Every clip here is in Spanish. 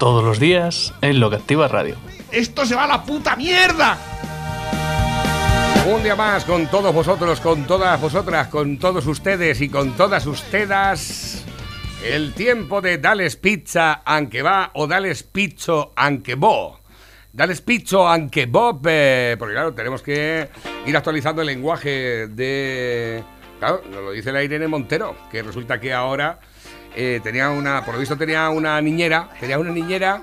Todos los días en Lo que Activa Radio. ¡Esto se va a la puta mierda! Un día más con todos vosotros, con todas vosotras, con todos ustedes y con todas ustedes. El tiempo de Dales Pizza aunque va o Dales Pizzo aunque bo. Dales Pizzo aunque bob, eh, porque claro, tenemos que ir actualizando el lenguaje de... Claro, nos lo dice la Irene Montero, que resulta que ahora eh, tenía una, por lo visto tenía una niñera, tenía una niñera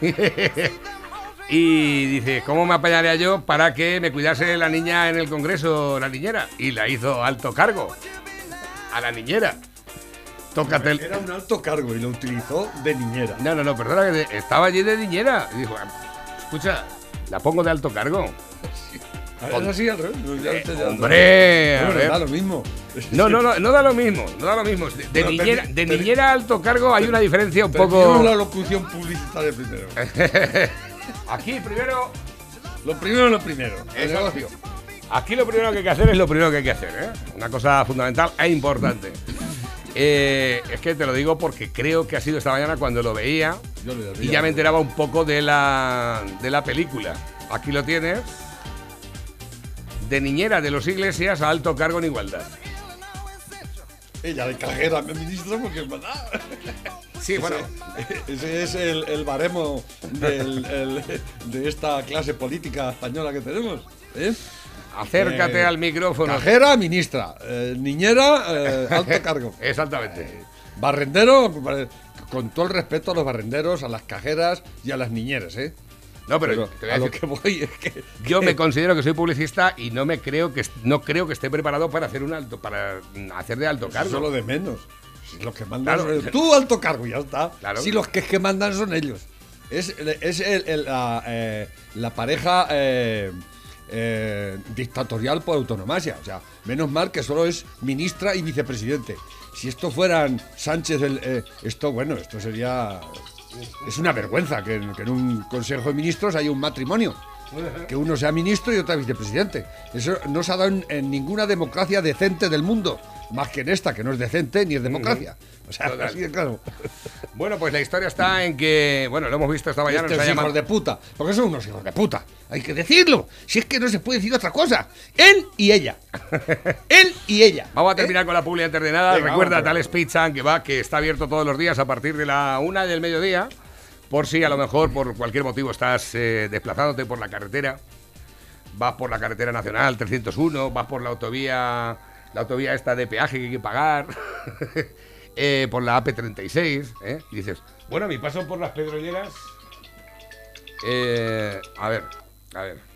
y dice, ¿cómo me apañaría yo para que me cuidase la niña en el Congreso, la niñera? Y la hizo alto cargo a la niñera. Tócate el... Era un alto cargo y lo utilizó de niñera. No, no, no, perdona, que estaba allí de niñera. Y dijo, escucha, la pongo de alto cargo. Ah, Es así al revés. no, Eh, hombre, a ver. da lo mismo. No, no, no, no da lo mismo, no da lo mismo. De, niñera, de niñera a alto cargo hay una diferencia un poco... la locución publicitaria primero. Aquí primero Lo primero es lo primero. El negocio. Aquí lo primero que hay que hacer es lo primero que hay que hacer, ¿eh? Una cosa fundamental e importante. Eh, es que te lo digo porque creo que ha sido esta mañana cuando lo veía y ya me enteraba un poco de la, de la película. Aquí lo tienes. De niñera de los iglesias a alto cargo en igualdad. Ella de cajera, me ministro, porque es verdad. Sí, bueno. Ese es el, el baremo del- el- de esta clase política española que tenemos. ¿eh? Acércate Eh, al micrófono. Cajera, ministra. Eh, niñera, alto cargo. Exactamente. Barrendero, con todo el respeto a los barrenderos, a las cajeras y a las niñeras, ¿eh? No, pero, a a lo que voy es que. Yo me considero que soy publicista y no me creo que no creo que esté preparado para hacer un alto para hacer de alto cargo. Eso es lo de menos. Si los que mandan Claro. son- Tú alto cargo, ya está. Claro. Si los que, que mandan son ellos. Es, es el- el- la, eh, la pareja eh, eh, dictatorial por autonomasia. O sea, menos mal que solo es ministra y vicepresidente. Si esto fueran Sánchez, el, esto, bueno, esto sería. Es una vergüenza que, en- un consejo de ministros haya un matrimonio. Que uno sea ministro y otro vicepresidente. Eso no se ha dado en ninguna democracia decente del mundo. Más que en esta, que no es decente ni es democracia. O sea, Total. así de claro. Bueno, pues la historia está en que, bueno, lo hemos visto esta mañana. Estos nos hijos llamado- de puta. Porque son unos hijos de puta. Hay que decirlo. Si es que no se puede decir otra cosa. Él y ella. Él y ella. Vamos a ¿Eh? terminar con la publi antes de nada. Venga, Recuerda, vamos, Tales Pizza, que va, que está abierto todos los días a partir de la una del mediodía. Por si a lo mejor por cualquier motivo estás eh, desplazándote por la carretera. Vas por la carretera nacional 301, vas por la autovía, la autovía esta de peaje que hay que pagar, eh, por la AP36, ¿eh? y dices, bueno, mi paso por las pedroñeras, eh, a ver, a ver,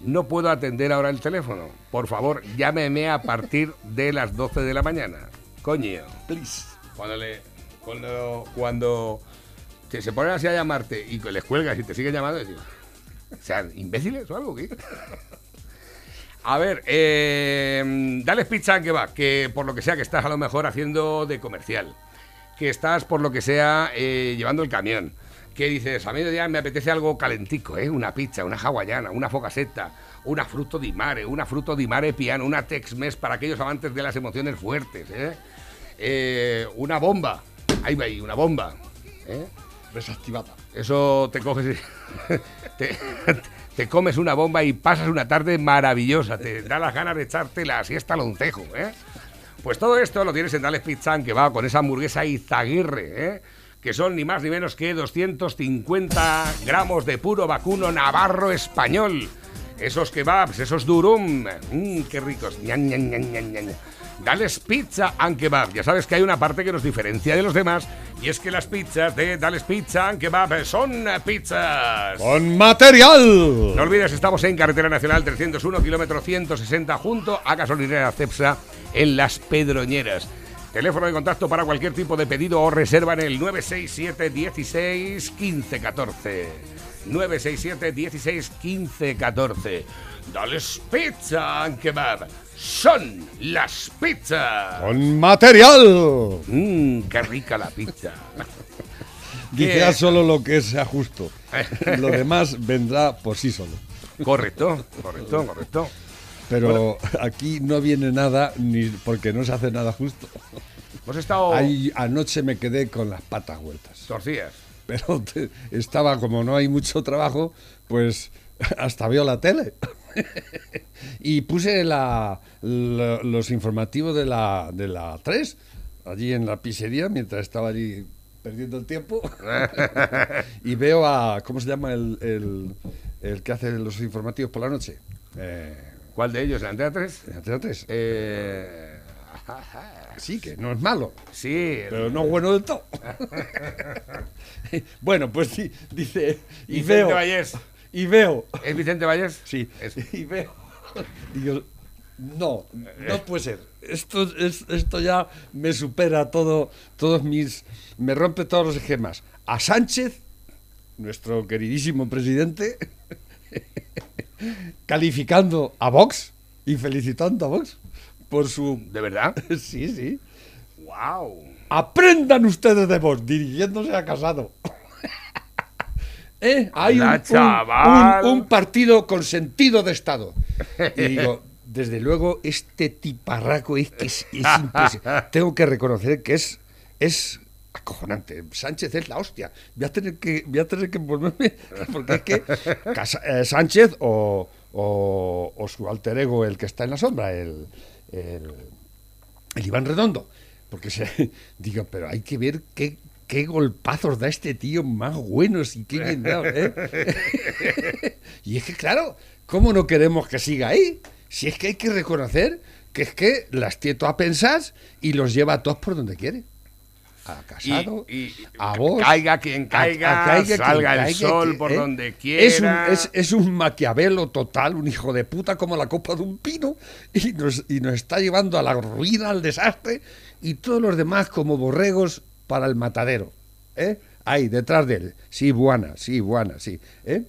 no puedo atender ahora el teléfono. Por favor, llámeme a partir de las 12 de la mañana. Coño. Please. Cuando le. Cuando. Cuando. se ponen así a llamarte y que les cuelgas y te siguen llamando, digo, ¿sean imbéciles o algo? ¿qué? A ver, eh, dales pizza que va, que por lo que sea que estás a lo mejor haciendo de comercial, que estás por lo que sea eh, llevando el camión, que dices, a mediodía me apetece algo calentico, ¿eh? una pizza, una hawaiana, una focaceta, una fruto di mare, una fruto di mare piano, una Tex-Mex para aquellos amantes de las emociones fuertes, ¿eh? Eh, una bomba, ahí va ahí, una bomba, ¿eh? Desactivada. Eso te coges y te, te comes una bomba y pasas una tarde maravillosa. Te da las ganas de echarte la siesta al oncejo, ¿eh? Pues todo esto lo tienes en Dales Pizza, que va con esa hamburguesa Izaguirre, ¿eh? Que son ni más ni menos que 250 gramos de puro vacuno navarro español. Esos kebabs, esos durum, mmm, qué ricos. Ñan, ñan, ñan. Dales Pizza and Kebab. Ya sabes que hay una parte que nos diferencia de los demás y es que las pizzas de Dales Pizza and Kebab son pizzas. ¡Con material! No olvides, estamos en Carretera Nacional 301, kilómetro 160, junto a Gasolinera Cepsa, en Las Pedroñeras. Teléfono de contacto para cualquier tipo de pedido o reserva en el 967 16 15 14. 967 16 15 14. Dales Pizza and Kebab. Son las pizzas. Con material. Mmm, qué rica la pizza. Dice haz solo lo que sea justo. Lo demás vendrá por sí solo. correcto, correcto, correcto. Pero aquí no viene nada ni porque no se hace nada justo. Hemos estado Ahí anoche me quedé con las patas vueltas. torcidas. Pero te- estaba, como no hay mucho trabajo, pues hasta veo la tele. y puse la, la- los informativos de la, de la 3, allí en la pizzería, mientras estaba allí perdiendo el tiempo. y veo a, ¿cómo se llama el, el- el que hace los informativos por la noche? Eh, ¿Cuál de ellos? ¿La Antena 3? Antena 3. Eh, Sí, que no es malo. sí, Pero no bueno del todo. bueno, pues sí, dice. Y Vicente veo. Vallés. Y veo. ¿Es Vicente Valles? Sí, Es- y veo. Digo, no, no puede ser. Esto, es, esto ya me supera todo, todos mis. Me rompe todos los esquemas. A Sánchez, nuestro queridísimo presidente, calificando a Vox y felicitando a Vox por su. ¿De verdad? Sí, sí. ¡Wow! Aprendan ustedes de vos, dirigiéndose a Casado. ¿Eh? Hay un, Hola, un- chaval. un- un partido con sentido de Estado. Y digo, desde luego, este tiparraco es que es, es impresionante. Tengo que reconocer que es, es acojonante. Sánchez es la hostia. Voy a tener que, voy a tener que volverme, porque es que Casa- eh, Sánchez o, o- o su alter ego, el que está en la sombra, el, el, el Iván Redondo. Porque se, digo, pero hay que ver qué, qué golpazos da este tío más buenos y qué bien dado, ¿eh? y es que, claro, ¿cómo no queremos que siga ahí? Si es que hay que reconocer que es que las tieto a pensar y los lleva a todos por donde quiere. A Casado, Y- y- a vos. caiga quien caiga, caiga salga quien el caiga, sol que- por ¿eh? donde Es un, quiera. es, es un maquiavelo total, un hijo de puta como la copa de un pino, y nos, y nos está llevando a la ruina, al desastre, y todos los demás como borregos para el matadero. ¿eh? Ahí, detrás de él. Sí, buena, sí, buena, sí. ¿eh?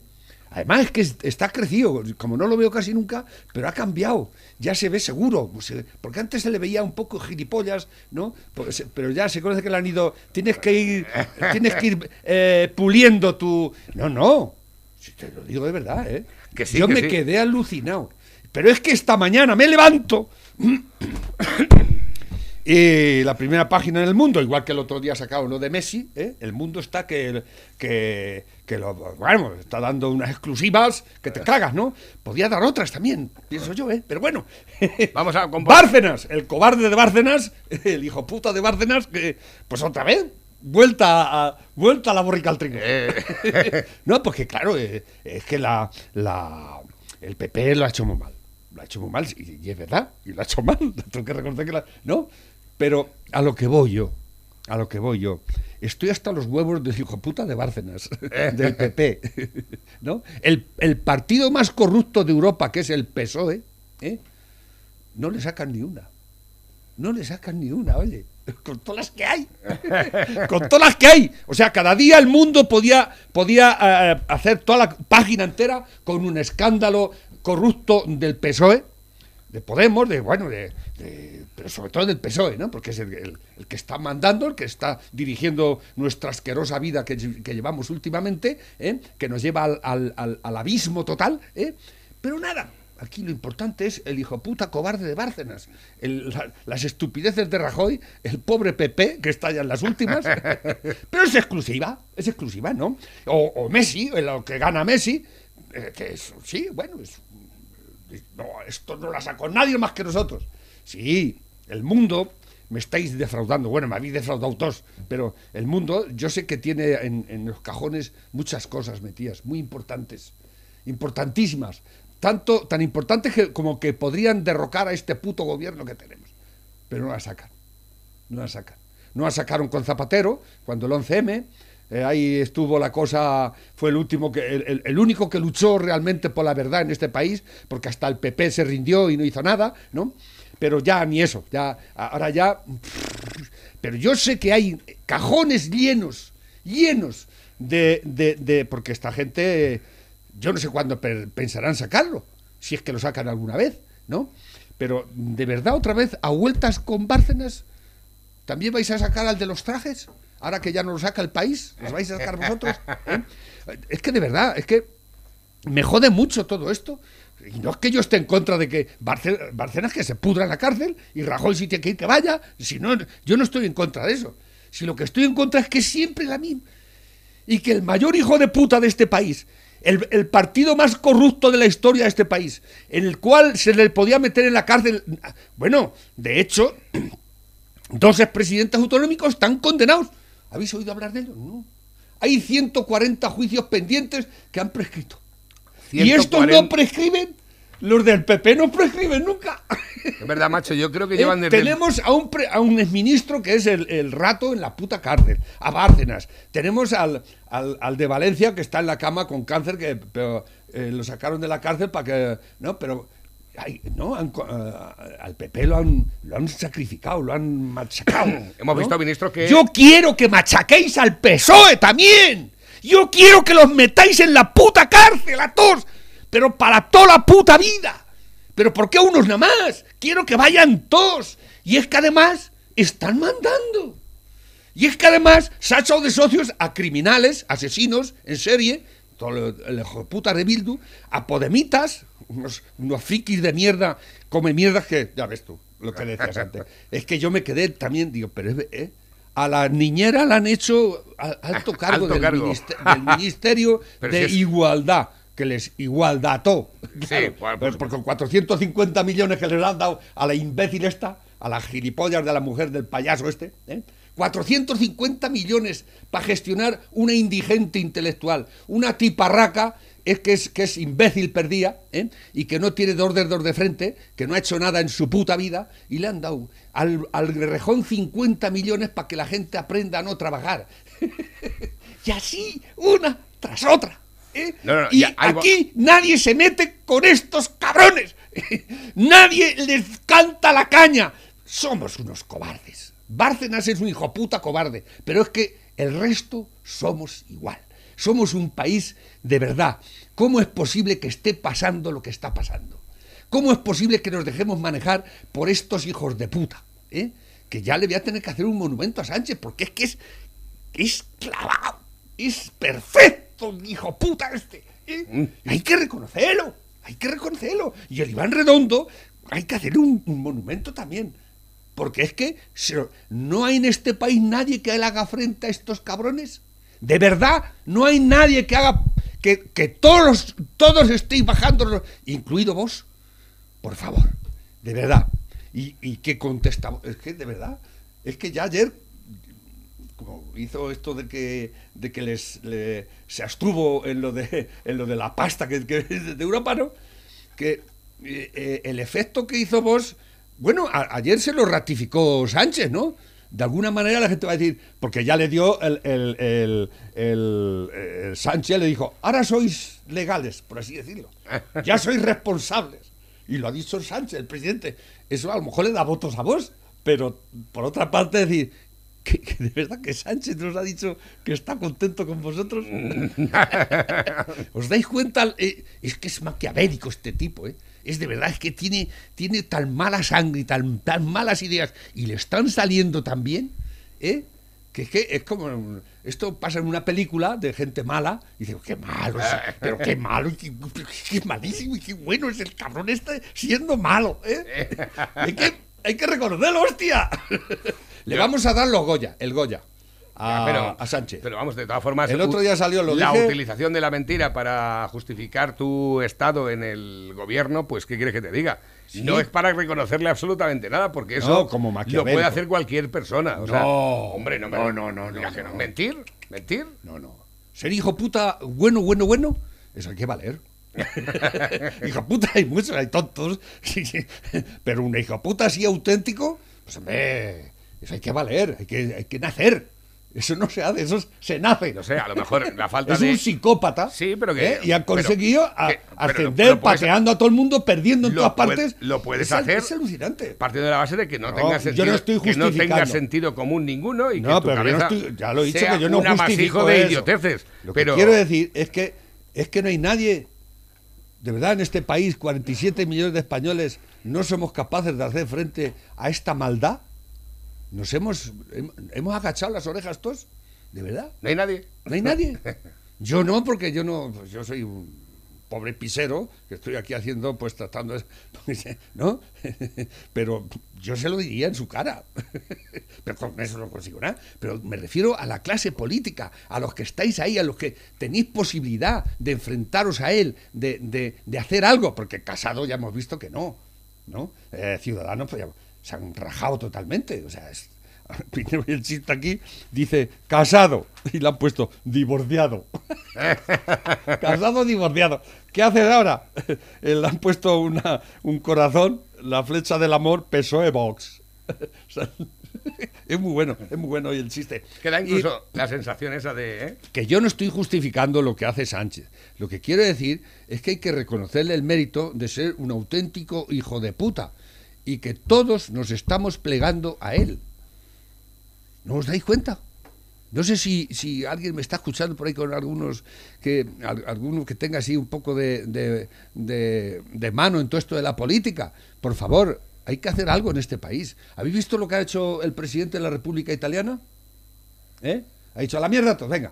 Además es que es- está crecido, como no lo veo casi nunca, pero ha cambiado, ya se ve seguro, se- porque antes se le veía un poco gilipollas, ¿no? Pues, pero ya se conoce que le han ido, tienes que ir, tienes que ir eh, puliendo tu... No, no, si te lo digo de verdad, ¿eh? Que sí, Yo que me sí. quedé alucinado, pero es que esta mañana me levanto y la primera página en el mundo, igual que el otro día sacado uno de Messi, ¿eh? el mundo está que, que, que lo, bueno, está dando unas exclusivas que te cagas, ¿no? Podía dar otras también, pienso yo, ¿eh? Pero bueno. Vamos a compa- Bárcenas, el cobarde de Bárcenas, el hijo puta de Bárcenas, que pues otra vez, vuelta a, vuelta a la borrica al trigo. Eh. no, porque claro, eh, es que la, la, el PP lo ha hecho muy mal. Lo ha hecho muy mal, y, y es verdad, y lo ha hecho mal. Tengo que reconocer que la- No, pero a lo que voy yo, a lo que voy yo. Estoy hasta los huevos del hijo puta de Bárcenas, del PP. ¿no? El, el partido más corrupto de Europa, que es el PSOE, ¿eh? no le sacan ni una. No le sacan ni una, oye. Con todas las que hay. Con todas las que hay. O sea, cada día el mundo podía, podía eh, hacer toda la página entera con un escándalo corrupto del PSOE, de Podemos, de, bueno, de, de- pero sobre todo del PSOE, ¿no? Porque es el, el- el que está mandando, el que está dirigiendo nuestra asquerosa vida que, que llevamos últimamente, ¿eh? que nos lleva al, al- al- al abismo total, ¿eh? Pero nada, aquí lo importante es el hijo puta cobarde de Bárcenas, el- la- las estupideces de Rajoy, el pobre PP, que está ya en las últimas, pero es exclusiva, es exclusiva, ¿no? O, o Messi, lo que gana Messi, eh, que es, sí, bueno, es no, esto no la sacó nadie más que nosotros. Sí, el mundo me estáis defraudando. Bueno, me habéis defraudado todos, pero el mundo yo sé que tiene en, en los cajones muchas cosas metidas, muy importantes, importantísimas. Tanto, tan importantes como que podrían derrocar a este puto gobierno que tenemos. Pero no la sacan. No la sacan. No la sacaron con Zapatero, cuando el 11M, eh, ahí estuvo la cosa, fue el último que, el, el- único que luchó realmente por la verdad en este país, porque hasta el PP se rindió y no hizo nada, ¿no? pero ya ni eso, ya ahora ya pero yo sé que hay cajones llenos, llenos de, de, de- porque esta gente yo no sé cuándo pe- pensarán sacarlo, si es que lo sacan alguna vez, ¿no? Pero de verdad otra vez a vueltas con Bárcenas ¿También vais a sacar al de los trajes? Ahora que ya no lo saca el país, ¿los vais a sacar vosotros? ¿Eh? Es que de verdad, es que me jode mucho todo esto. Y no es que yo esté en contra de que Barce- Bárcenas que se pudra en la cárcel y Rajoy si tiene que ir que vaya. Si no, yo no estoy en contra de eso. Si lo que estoy en contra es que siempre la misma. Y que el mayor hijo de puta de este país, el, el partido más corrupto de la historia de este país, en el cual se le podía meter en la cárcel. Bueno, de hecho, Dos expresidentes autonómicos están condenados. ¿Habéis oído hablar de ellos? No. Hay 140 juicios pendientes que han prescrito. Y estos 140. no prescriben. Los del PP no prescriben nunca. Es verdad, macho, yo creo que Eh, llevan desde... tenemos a un, pre- a un exministro que es el, el rato en la puta cárcel, a Bárcenas. Tenemos al, al, al de Valencia que está en la cama con cáncer, que pero, eh, lo sacaron de la cárcel para que. No, pero. Ay, no, han eh, al PP lo han, lo han sacrificado, lo han machacado. Hemos ¿no? visto, ministro, que- Yo quiero que machaquéis al PSOE también. Yo quiero que los metáis en la puta cárcel a todos, pero para toda la puta vida. Pero ¿por qué unos nada más? Quiero que vayan todos. Y es que además están mandando. Y es que además se ha echado de socios a criminales, asesinos en serie, todo el, el puta de Bildu, a podemitas, unos, unos frikis de mierda, come mierdas que, ya ves tú, lo que decías antes. Es que yo me quedé también, digo, pero es- ¿eh? a la niñera la han hecho alto cargo, Alto del, cargo. ministe- del Ministerio de si es- Igualdad, que les igualdató. Sí, Claro, pues, pues, porque con 450 millones que les han dado a la imbécil esta, a las gilipollas de la mujer del payaso este, ¿eh? 450 millones para gestionar una indigente intelectual, una tiparraca es que es, que es imbécil perdida ¿eh? y que no tiene dos dedos de frente, que no ha hecho nada en su puta vida y le han dado al, al rejón 50 millones para que la gente aprenda a no trabajar. y así, una tras otra. ¿eh? No, no, no, y ya, aquí nadie se mete con estos cabrones. nadie les canta la caña. Somos unos cobardes. Bárcenas es un hijo puta cobarde, pero es que el resto somos igual. Somos un país de verdad. ¿Cómo es posible que esté pasando lo que está pasando? ¿Cómo es posible que nos dejemos manejar por estos hijos de puta? ¿eh? Que ya le voy a tener que hacer un monumento a Sánchez, porque es que es, es clavado, es perfecto, el hijo puta este. ¿eh? Hay que reconocerlo, hay que reconocerlo. Y el Iván Redondo, hay que hacer un, un monumento también. Porque es que no hay en este país nadie que le haga frente a estos cabrones. De verdad, no hay nadie que haga que, que todos, todos estéis bajando, incluido vos. Por favor, de verdad. ¿Y, y qué contestamos? Es que, de verdad, es que ya ayer, como hizo esto de que, de que les, le- se abstuvo en lo de, en lo de la pasta que, de Europa, ¿no? Que eh, eh, el efecto que hizo vos, bueno, a- ayer se lo ratificó Sánchez, ¿no? De alguna manera la gente va a decir, porque ya le dio el, el, el- el- Sánchez, le dijo, ahora sois legales, por así decirlo. Ya sois responsables. Y lo ha dicho Sánchez, el presidente. Eso a lo mejor le da votos a vos, pero por otra parte decir, que, que de verdad que Sánchez nos ha dicho que está contento con vosotros. ¿Os dais cuenta? Eh, es que es maquiavélico este tipo, ¿eh? Es de verdad, es que tiene, tiene tan mala sangre y tan, tan malas ideas y le están saliendo tan bien, ¿eh? Que es que es como. Esto pasa en una película de gente mala y digo, qué malo, es- pero qué malo, y qué, qué malísimo y qué bueno es el cabrón este siendo malo, ¿eh? Hay que, hay que reconocerlo, hostia. Le vamos a dar los Goya, el Goya, a, pero, a Sánchez. Pero vamos, de todas formas. El otro día salió, lo La dije- utilización de la mentira para justificar tu estado en el gobierno, pues, ¿qué quieres que te diga? No es para reconocerle absolutamente nada, porque eso No, como lo puede hacer cualquier persona. O sea, No, hombre, no, me- no, no, no, no, que no. ¿Mentir? ¿Mentir? No, no. Ser hijo puta bueno, bueno, bueno, eso hay que valer. hijo puta hay muchos, hay tontos. Pero un hijo puta así auténtico, pues hombre, eso hay que valer, hay que, hay que nacer. Eso no se hace, eso se nace. No sé, a lo mejor la falta es de... un psicópata. Sí, pero que- ¿eh? Y ha pero- conseguido a- que- pero ascender, lo pateando a todo el mundo, perdiendo en todas puede- partes. lo puedes Es hacer. Es alucinante. Partiendo de la base de que no, No, tenga yo sentido, no estoy que no tenga justificando. sentido común ninguno y No, que tu pero yo no cabeza estoy- ya lo he dicho que yo no justifico de eso. idioteces. Lo que pero quiero decir es que es que no hay nadie, de verdad, en este país, 47 millones de españoles, no somos capaces de hacer frente a esta maldad. Nos hemos, hem- hemos agachado las orejas todos, de verdad. no hay nadie. No hay nadie. Yo no, porque yo no, pues yo soy un pobre pisero que estoy aquí haciendo, pues tratando, de- ¿no? Pero yo se lo diría en su cara. Pero con eso no consigo nada. Pero me refiero a la clase política, a los que estáis ahí, a los que tenéis posibilidad de enfrentaros a él, de, de- de hacer algo, porque Casado ya hemos visto que no, ¿no? Eh, Ciudadanos pues ya se han rajado totalmente, o sea, es, el chiste aquí dice casado y le han puesto divorciado. casado divorciado. ¿Qué haces ahora? Eh, Le han puesto una, un corazón, la flecha del amor, PSOE Vox. O sea, es muy bueno, es muy bueno y el chiste. Que da Y- incluso la sensación esa de... ¿eh? que yo no estoy justificando lo que hace Sánchez. Lo que quiero decir es que hay que reconocerle el mérito de ser un auténtico hijo de puta y que todos nos estamos plegando a él. ¿No os dais cuenta? No sé si, si alguien me está escuchando por ahí con algunos que al- alguno que tenga así un poco de, de- de- de mano en todo esto de la política. Por favor, hay que hacer algo en este país. ¿Habéis visto lo que ha hecho el presidente de la República Italiana? ¿Eh? Ha dicho, a la mierda todo, venga.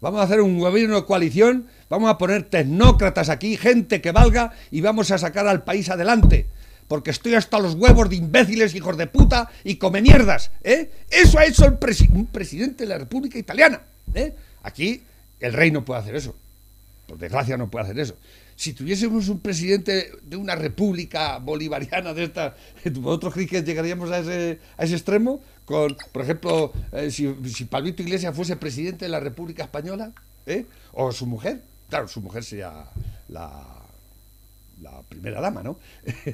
Vamos a hacer un gobierno de coalición, vamos a poner tecnócratas aquí, gente que valga, y vamos a sacar al país adelante. Porque estoy hasta los huevos de imbéciles, hijos de puta y come mierdas. ¿eh? Eso ha hecho el un presidente de la República Italiana. ¿eh? Aquí el rey no puede hacer eso. Por desgracia no puede hacer eso. Si tuviésemos un presidente de una república bolivariana de esta, ¿vosotros creéis que llegaríamos a ese, extremo? Con, por ejemplo, eh, si, si Iglesias fuese presidente de la República Española, ¿eh? o su mujer, claro, su mujer sería la, la primera dama, ¿no?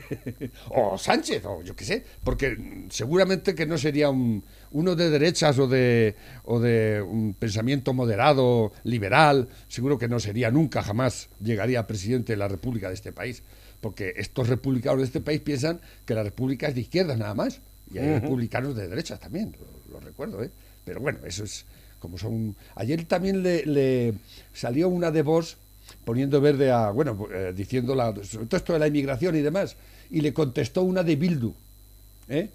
o Sánchez, o yo qué sé, porque seguramente que no sería un, uno de derechas o de, o de un pensamiento moderado, liberal, seguro que no sería nunca, jamás llegaría a presidente de la República de este país, porque estos republicanos de este país piensan que la República es de izquierda nada más, y hay republicanos de derechas también, lo, lo recuerdo, ¿eh? Pero bueno, eso es como son... Ayer también le, le salió una de voz poniendo verde a, bueno, eh, diciendo la, sobre todo esto de la inmigración y demás, y le contestó una de Bildu, ¿eh?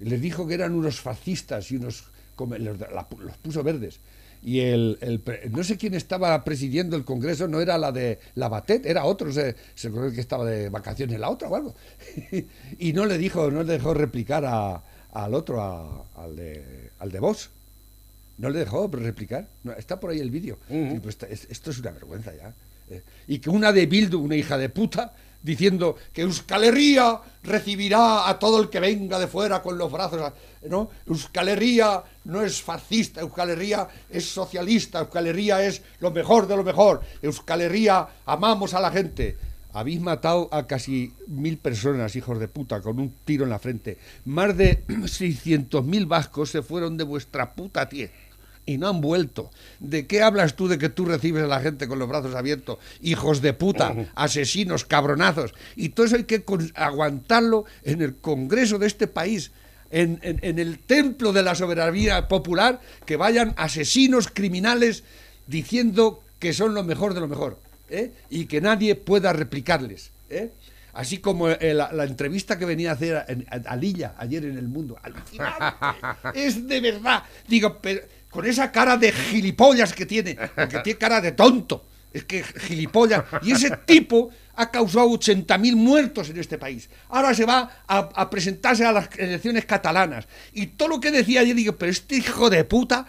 Les dijo que eran unos fascistas y unos, los, puso verdes. Y el, no sé quién estaba presidiendo el Congreso, no era la de la Batet, era otro, se, se cree que estaba de vacaciones la otra o algo. y no le dijo, no le dejó replicar a- al otro, a- al de, al de Vox. No le dejó replicar. No, está por ahí el vídeo. Pues esto es una vergüenza ya. Eh, y que una de Bildu, una hija de puta, diciendo que Euskal Herria recibirá a todo el que venga de fuera con los brazos. ¿no? Euskal Herria no es fascista, Euskal Herria es socialista, Euskal Herria es lo mejor de lo mejor. Euskal Herria amamos a la gente. Habéis matado a casi mil personas, hijos de puta, con un tiro en la frente. Más de 600.000 vascos se fueron de vuestra puta tierra y no han vuelto. ¿De qué hablas tú de que tú recibes a la gente con los brazos abiertos? Hijos de puta, asesinos, cabronazos. Y todo eso hay que aguantarlo en el Congreso de este país, en, en- en el templo de la soberanía popular, que vayan asesinos criminales diciendo que son lo mejor de lo mejor. ¿eh? Y que nadie pueda replicarles. ¿eh? Así como eh, la, la entrevista que venía a hacer a, a- a Lilla ayer en El Mundo. Alucinante. es de verdad. Digo, pero con esa cara de gilipollas que tiene, porque tiene cara de tonto. Es que gilipollas. Y ese tipo ha causado 80.000 muertos en este país. Ahora se va a, presentarse a las elecciones catalanas. Y todo lo que decía yo digo, pero este hijo de puta,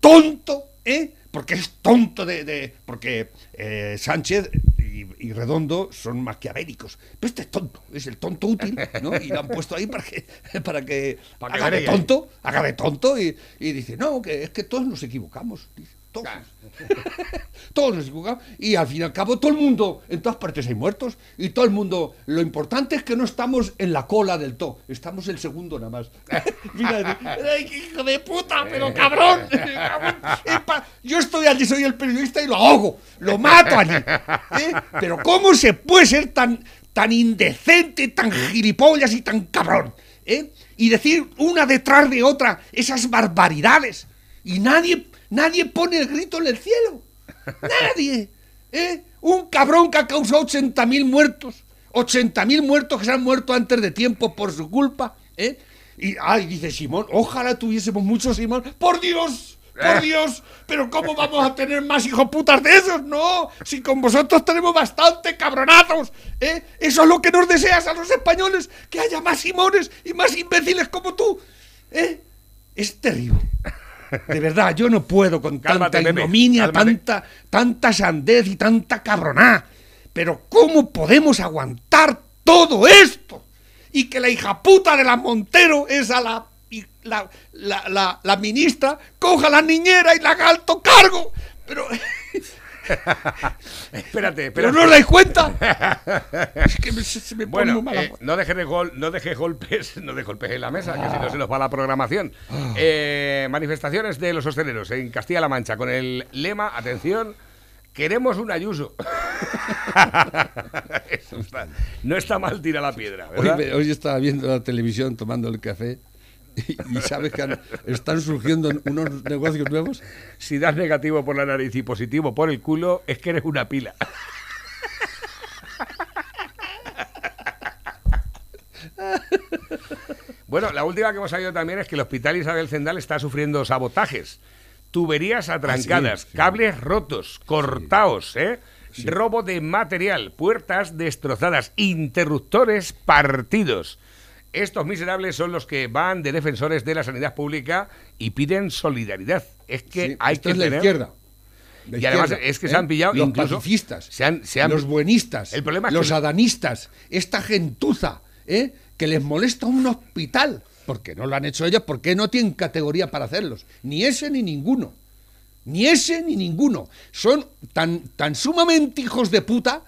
tonto, ¿eh? Porque es tonto de... de- porque eh, Sánchez y, y Redondo son maquiavélicos. Pero este es tonto, es el tonto útil, ¿no? Y lo han puesto ahí para que, para que, Para que haga de tonto, haga de tonto y, y dice, no, que es que todos nos equivocamos. dice. Todos. todos nos equivocamos. Y al fin y al cabo, todo el mundo, en todas partes hay muertos. Y todo el mundo, lo importante es que no estamos en la cola del todo. Estamos el segundo nada más. Mira, ¡ay, qué hijo de puta! ¡Pero cabrón! cabrón, Yo estoy allí, soy el periodista y lo ahogo. Lo mato allí. ¿eh? Pero ¿cómo se puede ser tan, tan indecente, tan gilipollas y tan cabrón? ¿eh? Y decir una detrás de otra esas barbaridades. Y nadie, nadie pone el grito en el cielo. Nadie. ¿eh? Un cabrón que ha causado 80.000 muertos. 80.000 muertos que se han muerto antes de tiempo por su culpa. ¿eh? Y ay, dice Simón, ojalá tuviésemos muchos Simón. ¡Por Dios! ¡Por Dios! ¿Pero cómo vamos a tener más hijos putas de esos? No, si con vosotros tenemos bastante cabronazos. ¿eh? Eso es lo que nos deseas a los españoles, que haya más Simones y más imbéciles como tú. ¿eh? Es terrible. De verdad, yo no puedo con Cálmate, tanta ignominia, tanta, tanta sandez y tanta cabroná. Pero ¿cómo podemos aguantar todo esto? Y que la hija puta de la Montero, esa la, la, la, la, la ministra, coja a la niñera y la haga alto cargo. Pero, Espérate, pero no os dais cuenta. Es que me- se, me pone Bueno, muy mala eh, no dejes de gol, no dejes golpes, no dejes golpes en la mesa, que si no se nos va la programación. Ah. Eh, manifestaciones de los hosteleros en Castilla-La Mancha con el lema, atención, queremos un Ayuso. Eso está- no está mal tira la piedra, Hoy, ¿verdad? me- hoy estaba viendo la televisión tomando el café y, sabes que han- están surgiendo unos negocios nuevos. Si das negativo por la nariz y positivo por el culo, es que eres una pila. Bueno, la última que hemos sabido también es que el Hospital Isabel Zendal está sufriendo sabotajes. Tuberías atrancadas, sí, sí. cables rotos, cortados, ¿eh? Robo de material, puertas destrozadas, interruptores partidos. Estos miserables son los que van de defensores de la sanidad pública y piden solidaridad. Es que Sí, hay esto que es la izquierda. La Y además es que se han pillado los incluso- pacifistas, se han- se han- los buenistas, El problema es los que- adanistas, esta gentuza, ¿eh? que les molesta un hospital, porque no lo han hecho ellos, porque no tienen categoría para hacerlos, ni ese ni ninguno, ni ese ni ninguno, son tan, tan sumamente hijos de puta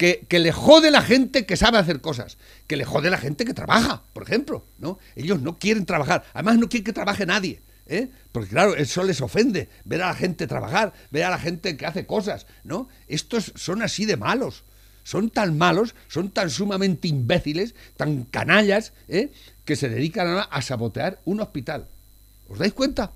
que, le jode la gente que sabe hacer cosas, que le jode la gente que trabaja, por ejemplo, ¿no? Ellos no quieren trabajar, además no quieren que trabaje nadie, ¿eh? Porque claro, eso les ofende, ver a la gente trabajar, ver a la gente que hace cosas, ¿no? Estos son así de malos, son tan malos, son tan sumamente imbéciles, tan canallas, ¿eh? Que se dedican a sabotear un hospital. ¿Os dais cuenta?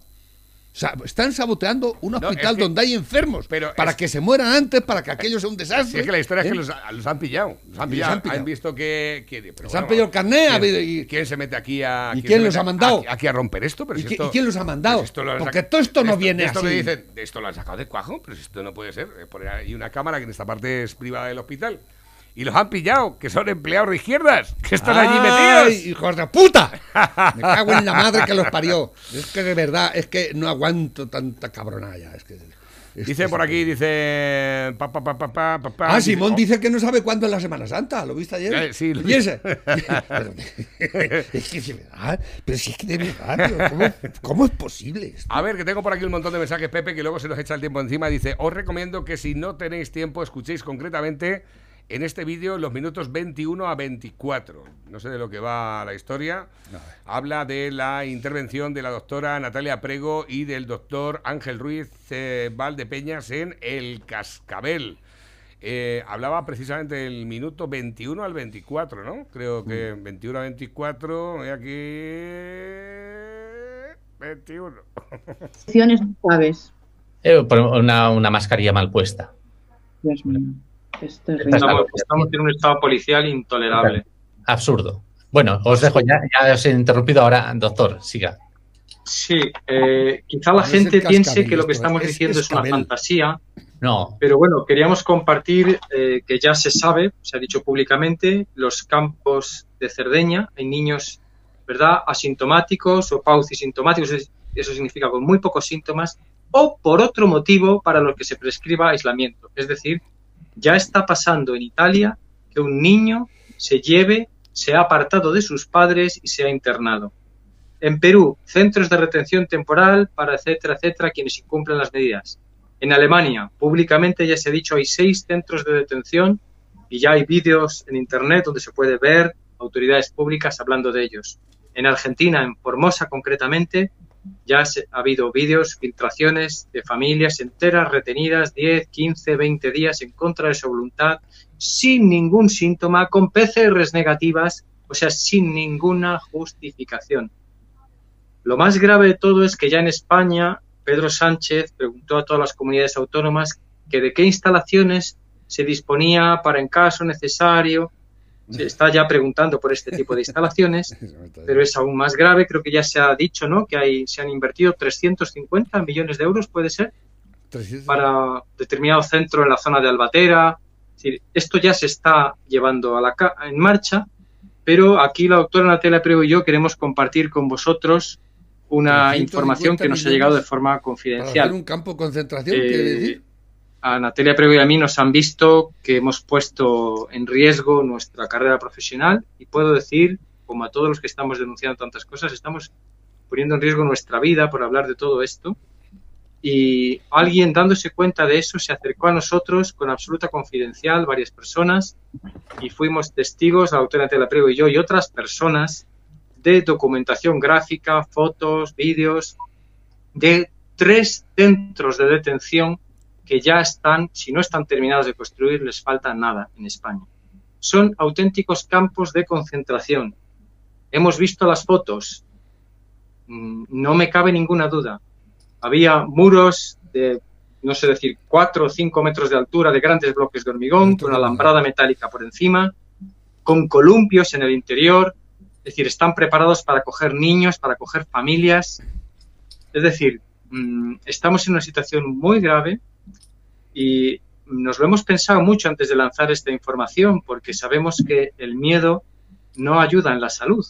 Sea, están saboteando un No, hospital es que- donde hay enfermos pero para es- que se mueran antes, para que aquello sea un desastre. es que la historia es ¿eh? que los, los han pillado. Los han pillado. han pillado. Han visto que. que- pero Les han pillado el ¿quién, y- quién se mete aquí a. ¿Y se quién mete los ha mandado? Aquí, a romper esto? Pero ¿Y si esto- y quién los ha mandado? pues esto lo Porque todo esto no de viene esto así. dicen, de esto lo han sacado de cuajo, pero esto no puede ser. eh, Poner ahí una cámara que en esta parte es privada del hospital. Y los han pillado, que son empleados de izquierdas, que están allí ¡Ay, metidos. ¡Hijos de puta! Me cago en la madre que los parió. Es que de verdad, es que no aguanto tanta cabronada. Es que, es Dice que por aquí, dice. Pa, pa, pa, Ah, Simón oh, dice que no sabe cuándo es la Semana Santa. ¿Lo viste ayer? Eh, sí, lo ¿Y ese? Es que de verdad, pero si es que de verdad, ¿cómo, cómo es posible esto? A ver, que tengo por aquí un montón de mensajes, Pepe, que luego se nos echa el tiempo encima. Dice, os recomiendo que si no tenéis tiempo, escuchéis concretamente en este vídeo los minutos 21 a 24. No sé de lo que va la historia. Habla de la intervención de la doctora Natalia Prego y del doctor Ángel Ruiz eh, Valdepeñas en El Cascabel. Eh, hablaba precisamente del minuto 21 al 24, ¿no? Creo que 21 a 24, voy aquí... 21. Acciones suaves. Eh, por una, una mascarilla mal puesta. Dios mío. Es terrible. Estás- Estamos, estamos en un estado policial intolerable. Absurdo. Bueno, os dejo ya, ya os he interrumpido ahora, doctor, siga. Sí, eh, quizá la gente piense que lo que estamos es diciendo es una fantasía, No, pero bueno, queríamos compartir eh, que ya se sabe, se ha dicho públicamente, los campos de Cerdeña, hay niños, ¿verdad?, asintomáticos o paucisintomáticos, es- eso significa con muy pocos síntomas, o por otro motivo para los que se prescriba aislamiento. Es decir, ya está pasando en Italia que un niño se lleve, se ha apartado de sus padres y se ha internado. En Perú, centros de retención temporal para etcétera, etcétera, quienes incumplen las medidas. En Alemania, públicamente ya se ha dicho, hay seis centros de detención y ya hay vídeos en Internet donde se puede ver autoridades públicas hablando de ellos. En Argentina, en Formosa concretamente, ya ha habido vídeos, filtraciones de familias enteras retenidas 10, 15, 20 días en contra de su voluntad, sin ningún síntoma, con PCRs negativas, o sea, sin ninguna justificación. Lo más grave de todo es que ya en España, Pedro Sánchez preguntó a todas las comunidades autónomas que de qué instalaciones se disponía para en caso necesario. Se está ya preguntando por este tipo de instalaciones pero es aún más grave. Creo que ya se ha dicho, ¿no? Que hay, se han invertido 350 millones de euros, puede ser, 300. para determinado centro en la zona de Albatera. Es decir, esto ya se está llevando a la ca- en marcha, pero aquí la doctora Natalia Prego y yo queremos compartir con vosotros una 350 información que nos ha llegado de forma Para hacer confidencial. un campo de concentración, Eh, decir. A Natalia Prego y a mí nos han visto que hemos puesto en riesgo nuestra carrera profesional y puedo decir, como a todos los que estamos denunciando tantas cosas, estamos poniendo en riesgo nuestra vida por hablar de todo esto. Y alguien dándose cuenta de eso se acercó a nosotros con absoluta confidencial, varias personas, y fuimos testigos, la doctora Natalia Prego y yo, y otras personas, de documentación gráfica, fotos, vídeos, de tres centros de detención que ya están, si no están terminados de construir, les falta nada en España. Son auténticos campos de concentración. Hemos visto las fotos. Mm, No me cabe ninguna duda. Había muros de, no sé decir, cuatro o cinco metros de altura de grandes bloques de hormigón, con alambrada metálica por encima, con columpios en el interior. Es decir, están preparados para coger niños, para coger familias. Es decir, mm, estamos en una situación muy grave y nos lo hemos pensado mucho antes de lanzar esta información porque sabemos que el miedo no ayuda en la salud,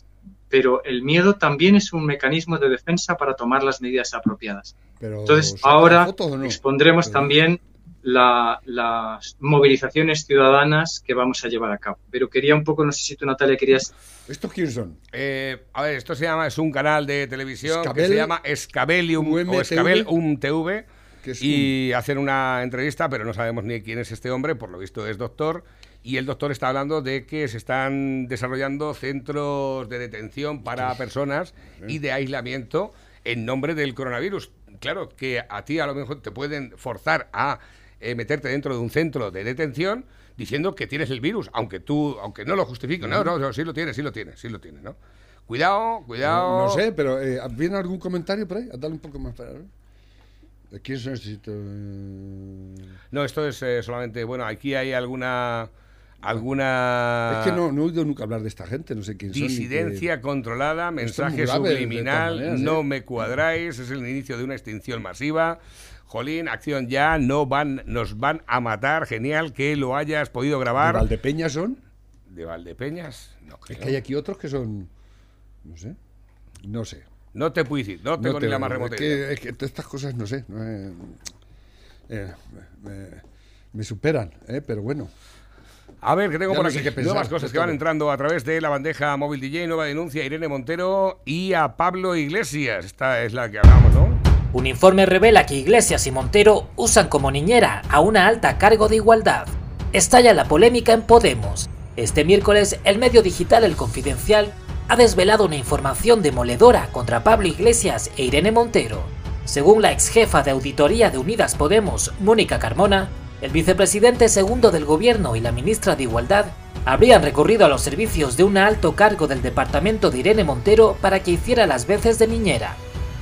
pero el miedo también es un mecanismo de defensa para tomar las medidas apropiadas. Pero Entonces, ¿sacan ahora no? expondremos Pero- también la- las movilizaciones ciudadanas que vamos a llevar a cabo. Pero quería un poco, no sé si tú, Natalia, querías ¿Estos quiénes son? Eh, a ver, esto se llama, es un canal de televisión que se llama Escabelium UMTV. o Escabelum TV es y hacen una entrevista, pero no sabemos ni quién es este hombre, por lo visto es doctor, y el doctor está hablando de que se están desarrollando centros de detención para personas y de aislamiento en nombre del coronavirus. Claro que a ti a lo mejor te pueden forzar a eh, meterte dentro de un centro de detención diciendo que tienes el virus, aunque tú, aunque no lo justifiques. No, no, no, sí lo tienes, sí lo tienes, sí lo tienes, ¿no? Cuidado, cuidado. No, no sé, pero eh, ¿viene algún comentario por ahí? Dale un poco más para ver. ¿De ¿Quién estos? Eh, No, esto es eh, solamente, bueno, aquí hay alguna alguna Es que no, no he oído nunca hablar de esta gente, no sé quién son. disidencia controlada, Esto es mensaje de subliminal, maneras, no ¿eh? me cuadráis, es el inicio de una extinción masiva. Jolín, acción ya, no van, nos van a matar, genial que lo hayas podido ¿De grabar. Valdepeña son? ¿De Valdepeñas? No Es creo. que hay aquí otros que son. No sé. No sé. No te puedo decir, no tengo te- ni la más remota es que, es que todas estas cosas, no sé. no, eh, eh, me, me- me superan, ¿eh? pero bueno. A ver, que tengo Ya por no aquí sé qué pensar, nuevas cosas que van entrando a través de la bandeja móvil DJ, nueva denuncia a Irene Montero y a Pablo Iglesias. Esta es la que hablamos, ¿no? Un informe revela que Iglesias y Montero usan como niñera a una alta cargo de igualdad. Estalla la polémica en Podemos. Este miércoles, el medio digital El Confidencial ha desvelado una información demoledora contra Pablo Iglesias e Irene Montero. Según la ex jefa de auditoría de Unidas Podemos, Mónica Carmona, el vicepresidente segundo del gobierno y la ministra de Igualdad habrían recurrido a los servicios de un alto cargo del departamento de Irene Montero para que hiciera las veces de niñera.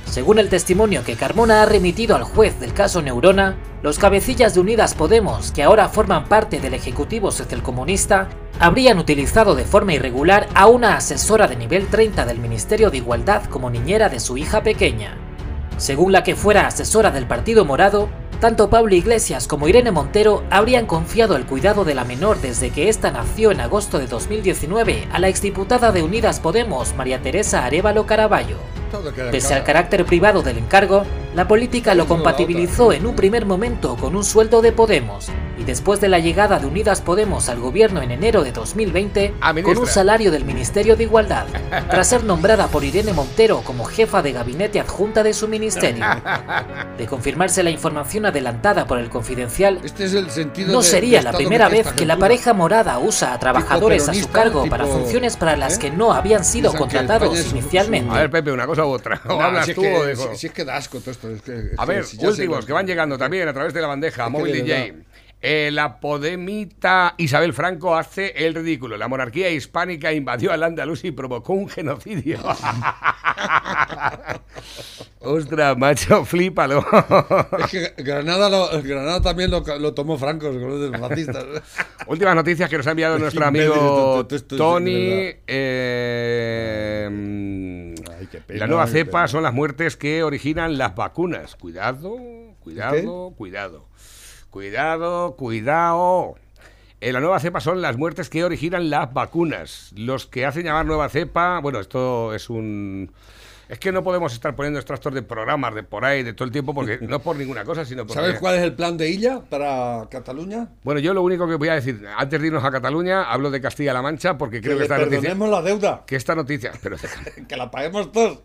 Según el testimonio que Carmona ha remitido al juez del caso Neurona, los cabecillas de Unidas Podemos, que ahora forman parte del Ejecutivo Socialcomunista, habrían utilizado de forma irregular a una asesora de nivel 30 del Ministerio de Igualdad como niñera de su hija pequeña. Según la que fuera asesora del Partido Morado, tanto Pablo Iglesias como Irene Montero habrían confiado el cuidado de la menor desde que ésta nació en agosto de 2019 a la exdiputada de Unidas Podemos, María Teresa Arevalo Caraballo. Pese al carácter privado del encargo, la política lo compatibilizó en un primer momento con un sueldo de Podemos y después de la llegada de Unidas Podemos al gobierno en enero de 2020, Ah, con un salario del Ministerio de Igualdad, tras ser nombrada por Irene Montero como jefa de gabinete adjunta de su ministerio. De confirmarse la información adelantada por el Confidencial, Este es el sentido no de- sería de la primera vez que la pareja morada usa a trabajadores a su cargo para tipo- funciones para las ¿eh? que no habían sido Piensan contratados inicialmente. A ver, Pepe, una cosa u otra. No, hablas si es tú que, si- si es que da asco todo esto. es que- A ver, si últimos que van llegando también a través de la bandeja, móvil DJ. Eh, la podemita Isabel Franco hace el ridículo. La monarquía hispánica invadió al Andaluz y provocó un genocidio. Ostras, macho, flípalo. Es que Granada, lo- Granada también lo, lo tomó Franco, los fascistas. Últimas noticias que nos ha enviado Es nuestro amigo Tony. eh, Ay, qué pena, la nueva cepa son las muertes que originan las vacunas. Cuidado, cuidado, cuidado. Cuidado, cuidado. Eh, la nueva cepa son las muertes que originan las vacunas. Los que hacen llamar nueva cepa, bueno, esto es un... Es que no podemos estar poniendo extractos de programas de por ahí, de todo el tiempo, porque no por ninguna cosa, sino porque... ¿Sabes cuál es el plan de Illa para Cataluña? Bueno, yo lo único que voy a decir, antes de irnos a Cataluña, hablo de Castilla-La Mancha, porque creo que, esta noticia... la deuda, Que esta noticia... Pero que la paguemos todos.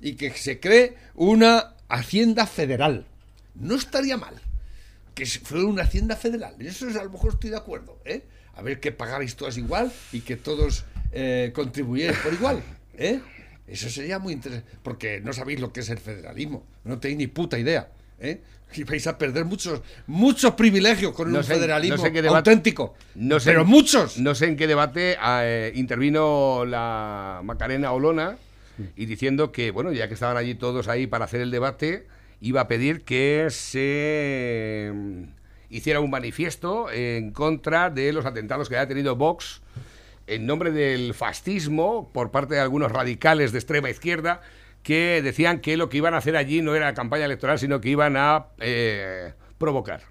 Y que se cree una hacienda federal. No estaría mal que fuera una hacienda federal. En eso es, a lo mejor estoy de acuerdo. ¿eh? A ver que pagarais todas igual y que todos eh, contribuyerais por igual. ¿eh? Eso sería muy interesante. Porque no sabéis lo que es el federalismo. No tenéis ni puta idea. ¿eh? Y vais a perder muchos, muchos privilegios con No un sé- federalismo no sé qué debate- auténtico. No sé, Pero muchos. No sé en qué debate eh, intervino la Macarena Olona y diciendo que, bueno, ya que estaban allí todos ahí para hacer el debate, iba a pedir que se mm, hiciera un manifiesto en contra de los atentados que ha tenido Vox en nombre del fascismo por parte de algunos radicales de extrema izquierda que decían que lo que iban a hacer allí no era campaña electoral, sino que iban a eh, provocar.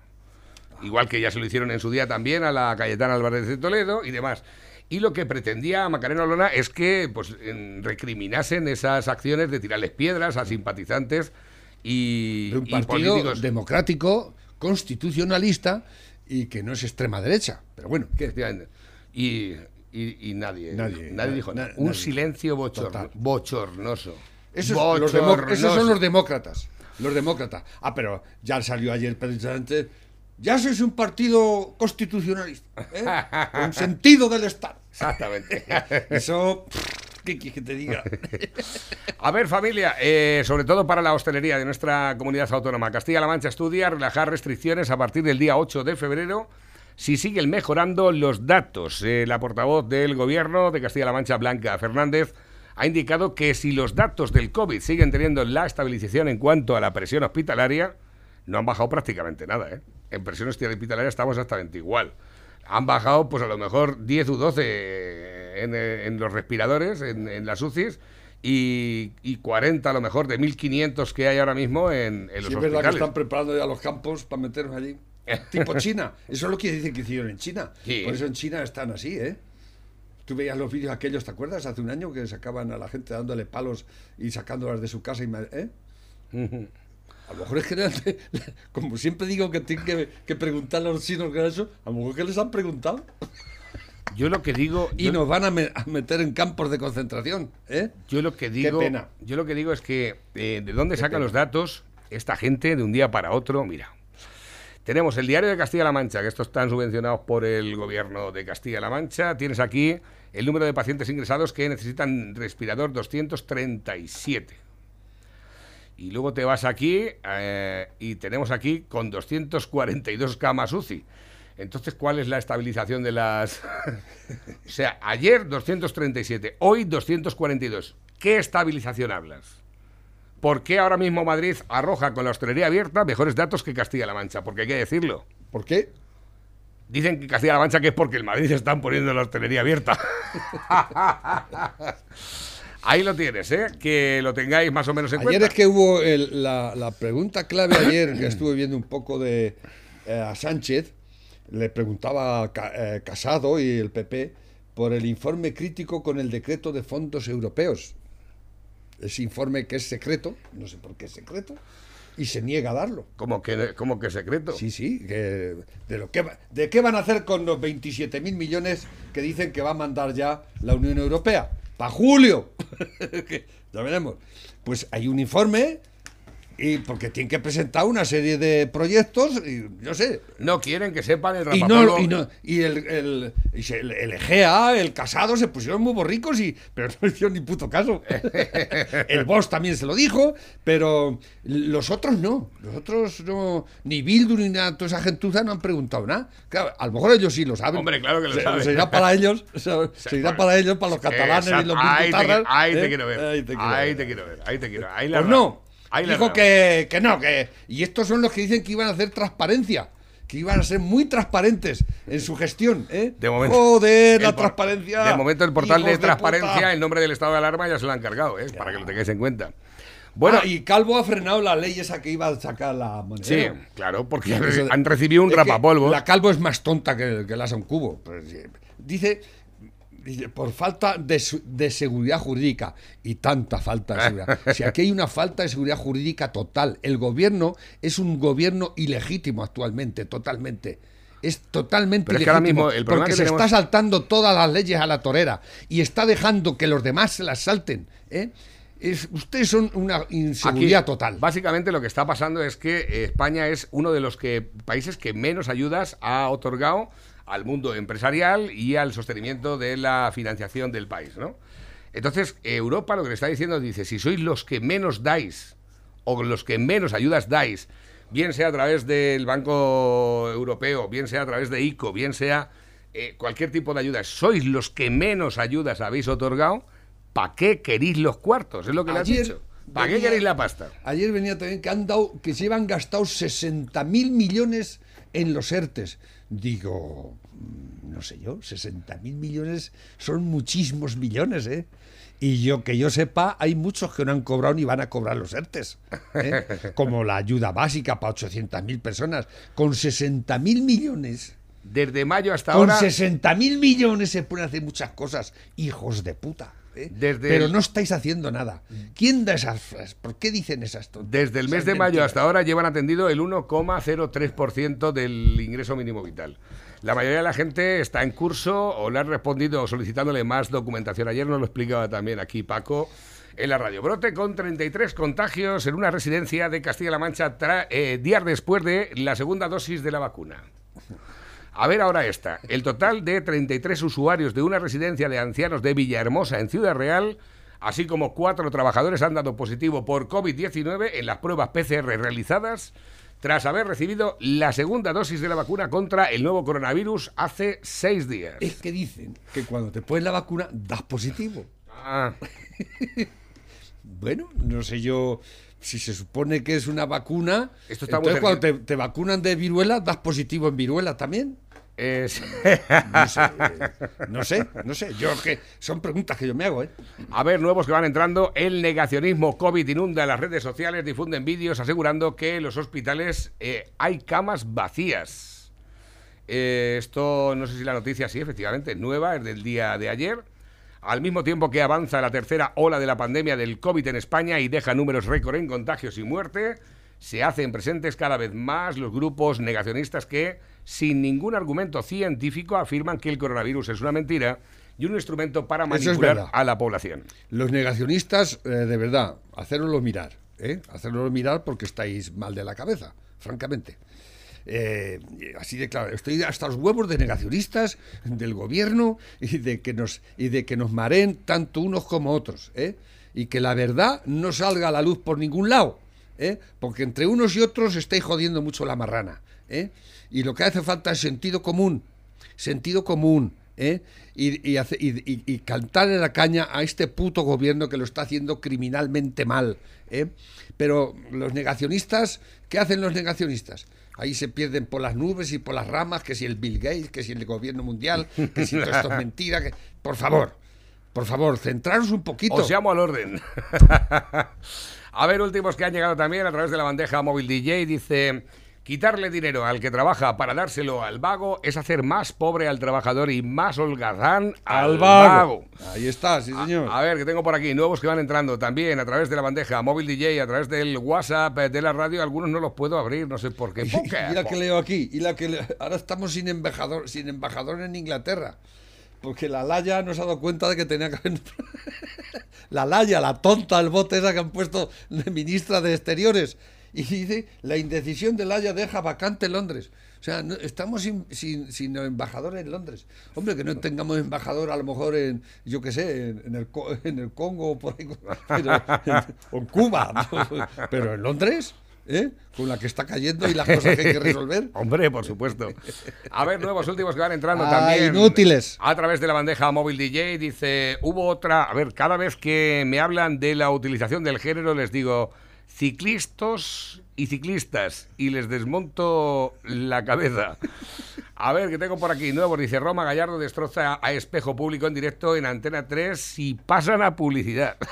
Igual que ya se lo hicieron en su día también a la Cayetana Álvarez de Toledo y demás. Y lo que pretendía Macarena Olona es que pues, en- recriminasen esas acciones de tirarles piedras a simpatizantes y, de un partido democrático, constitucionalista y que no es extrema derecha. Pero bueno. Y, y- y nadie, Nadie, nadie, na- dijo na- nada. Un nadie. silencio bochorno- bochornoso. Esos, los esos son los demócratas. Los demócratas. Ah, pero ya salió ayer precisamente. Ya sois un partido constitucionalista. ¿eh? Con sentido del Estado. Exactamente. Eso. ¿Qué quieres que te diga? A ver, familia, eh, sobre todo para la hostelería de nuestra comunidad autónoma, Castilla-La Mancha estudia relajar restricciones a partir del día 8 de febrero si siguen mejorando los datos. Eh, la portavoz del gobierno de Castilla-La Mancha, Blanca Fernández, ha indicado que si los datos del COVID siguen teniendo la estabilización en cuanto a la presión hospitalaria, no han bajado prácticamente nada. ¿eh? En presión hospitalaria estamos exactamente igual. Han bajado, pues a lo mejor 10 u 12 en, eh, en los respiradores, en, en las UCIs, y, y 40 a lo mejor de 1.500 que hay ahora mismo en, en los Si es verdad que están preparando ya los campos para meternos allí. Tipo China. Eso es lo que dicen que hicieron en China. Sí. Por eso en China están así, ¿eh? Tú veías los vídeos aquellos, ¿te acuerdas? Hace un año que sacaban a la gente dándole palos y sacándolas de su casa. Y, ¿eh? A lo mejor es que, como siempre digo que tienen que, que preguntarle a los chinos que eso, a lo mejor que les han preguntado. Yo lo que digo... Y yo- nos van a, me- a meter en campos de concentración, ¿eh? Yo lo que digo, pena. yo lo que digo es que eh, de dónde sacan los datos esta gente de un día para otro. Mira, tenemos el diario de Castilla-La Mancha, que estos están subvencionados por el gobierno de Castilla-La Mancha. Tienes aquí el número de pacientes ingresados que necesitan respirador 237. Y luego te vas aquí eh, y tenemos aquí con 242 camas UCI. Entonces, ¿cuál es la estabilización de las...? o sea, ayer 237, hoy 242. ¿Qué estabilización hablas? ¿Por qué ahora mismo Madrid arroja con la hostelería abierta mejores datos que Castilla-La Mancha? Porque hay que decirlo. ¿Por qué? Dicen que Castilla-La Mancha que es porque el Madrid están poniendo la hostelería abierta. Ahí lo tienes, ¿eh? Que lo tengáis más o menos en Ayer cuenta. es que hubo el- la, la pregunta clave ayer, que estuve viendo un poco de eh, a Sánchez, le preguntaba eh, Casado y el PP por el informe crítico con el decreto de fondos europeos. Ese informe que es secreto, no sé por qué es secreto, y se niega a darlo. Como que, como que secreto. Sí, sí, que de, lo que, ¿de qué van a hacer con los 27 mil millones que dicen que va a mandar ya la Unión Europea? ¡Para julio! Ya veremos. Pues hay un informe y porque tienen que presentar una serie de proyectos y yo sé. No quieren que sepan el Y, no, y, no- y el, el, y el- el EGEA, el Casado se pusieron muy borricos y pero no hicieron ni puto caso. el Bosch también se lo dijo, pero los otros no. Los otros no. Ni Bildu ni nada, toda esa gentuza no han preguntado nada. Claro, a lo mejor ellos sí lo saben. Hombre, claro que lo Se- saben. Se irá para ellos, se, se irá para ellos, para los catalanes y los ahí te, ahí te quiero ver. Ahí te quiero Ahí ver. te quiero ver. Ahí te quiero ver. Ahí la Pues no. Ahí Dijo que, que no, que. Y estos son los que dicen que iban a hacer transparencia. Que iban a ser muy transparentes en su gestión, ¿eh? De momento. Joder, la transparencia. De momento, el portal de transparencia, puta. el nombre del estado de alarma ya se lo han cargado, ¿eh? para que lo tengáis en cuenta. Bueno, Ah, y Calvo ha frenado la ley esa que iba a sacar la moneda. sí, claro, porque han recibido un rapapolvo. La Calvo es más tonta que, que la un cubo. Pues, dice, dice, por falta de, su- de seguridad jurídica. Y tanta falta de seguridad. si aquí hay una falta de seguridad jurídica total. El gobierno es un gobierno ilegítimo actualmente, totalmente. Es totalmente Pero es que ahora ilegítimo, mismo el problema porque que se está saltando todas las leyes a la torera y está dejando que los demás se las salten. ¿eh? Es, ustedes son una inseguridad Aquí, total. Básicamente lo que está pasando es que eh, España es uno de los que, países que menos ayudas ha otorgado al mundo empresarial y al sostenimiento de la financiación del país, ¿no? Entonces, Europa lo que le está diciendo dice, si sois los que menos dais o los que menos ayudas dais, bien sea a través del Banco Europeo, bien sea a través de ICO, bien sea eh, cualquier tipo de ayuda, sois los que menos ayudas habéis otorgado, ¿para qué queréis los cuartos? Es lo que le has dicho. ¿Para qué queréis la pasta? Ayer venía también que han dado, que se iban gastado 60 mil millones en los ERTES. Digo, no sé yo, 60 mil millones son muchísimos millones, ¿eh? Y yo que yo sepa, hay muchos que no han cobrado ni van a cobrar los ERTES. ¿eh? Como la ayuda básica para 800 mil personas. Con 60 mil millones. Desde mayo hasta Con ahora. 60 mil millones se pueden hacer muchas cosas, hijos de puta. ¿eh? Desde Pero el- no estáis haciendo nada. ¿Quién da esas frases? ¿Por qué dicen esas tonterías? Desde el mes de mayo hasta ahora llevan atendido el 1,03% del ingreso mínimo vital. La mayoría de la gente está en curso o le han respondido solicitándole más documentación. Ayer nos lo explicaba también aquí Paco en la radio. Brote con 33 contagios en una residencia de Castilla-La Mancha eh, días después de la segunda dosis de la vacuna. A ver ahora esta. El total de 33 usuarios de una residencia de ancianos de Villahermosa en Ciudad Real, así como cuatro trabajadores han dado positivo por COVID-19 en las pruebas PCR realizadas tras haber recibido la segunda dosis de la vacuna contra el nuevo coronavirus hace seis días. Es que dicen que cuando te pones la vacuna das positivo. Ah, Bueno, no sé yo si se supone que es una vacuna. Esto está muy entonces cuando te, cerquita. te vacunan de viruela, das positivo en viruela también. Es- No sé, eh, no sé, no sé. Yo que son preguntas que yo me hago, ¿eh? A ver, nuevos que van entrando. El negacionismo COVID inunda las redes sociales, difunden vídeos asegurando que en los hospitales eh, hay camas vacías. Eh, esto, no sé si la noticia sí, efectivamente, es nueva, es del día de ayer. Al mismo tiempo que avanza la tercera ola de la pandemia del COVID en España y deja números récord en contagios y muerte, se hacen presentes cada vez más los grupos negacionistas que, sin ningún argumento científico, afirman que el coronavirus es una mentira y un instrumento para es manipular a la población. Los negacionistas, eh, de verdad, hacérnoslo mirar, ¿eh? Hacérnoslo mirar porque estáis mal de la cabeza, francamente. Eh, así de claro, estoy hasta los huevos de negacionistas del gobierno y de que nos y de que nos mareen tanto unos como otros, ¿eh? y que la verdad no salga a la luz por ningún lado, ¿eh? porque entre unos y otros estáis jodiendo mucho la marrana, ¿eh? y lo que hace falta es sentido común, sentido común, ¿eh? y, y, hace- y- y- y cantarle la caña a este puto gobierno que lo está haciendo criminalmente mal. ¿eh? Pero los negacionistas, ¿qué hacen los negacionistas? Ahí se pierden por las nubes y por las ramas, que si el Bill Gates, que si el gobierno mundial, que si todo esto es mentira. Que... Por favor, por favor, centraros un poquito. Os llamo al orden. a ver, últimos que han llegado también a través de la bandeja móvil DJ. Dice, Quitarle dinero al que trabaja para dárselo al vago es hacer más pobre al trabajador y más holgazán al, Al vago. vago. Ahí está, sí, señor. A ver, que tengo por aquí nuevos que van entrando también a través de la bandeja móvil DJ, a través del WhatsApp eh, de la radio. Algunos no los puedo abrir, no sé por qué. Y, y la que leo aquí, y la que le- ahora estamos sin embajador, sin embajador en Inglaterra. Porque la Laya nos ha dado cuenta de que tenía que haber. la Laya, la tonta, el bote esa que han puesto de ministra de Exteriores. Y dice: la indecisión de Laya deja vacante Londres. O sea, no- estamos sin, sin, sin embajador en Londres. Hombre, que no tengamos embajador a lo mejor en, yo qué sé, en, en el, en el Congo o por ahí, o en Cuba. Pero en Londres, ¿eh? Con la que está cayendo y las cosas que hay que resolver. Hombre, por supuesto. A ver, nuevos últimos que van entrando Ah, también. inútiles. A través de la bandeja móvil DJ dice, hubo otra, a ver, cada vez que me hablan de la utilización del género les digo ciclistas y ciclistas y les desmonto la cabeza. A ver, que tengo por aquí nuevos. Dice Roma Gallardo destroza a espejo público en directo en Antena 3 y pasan a publicidad.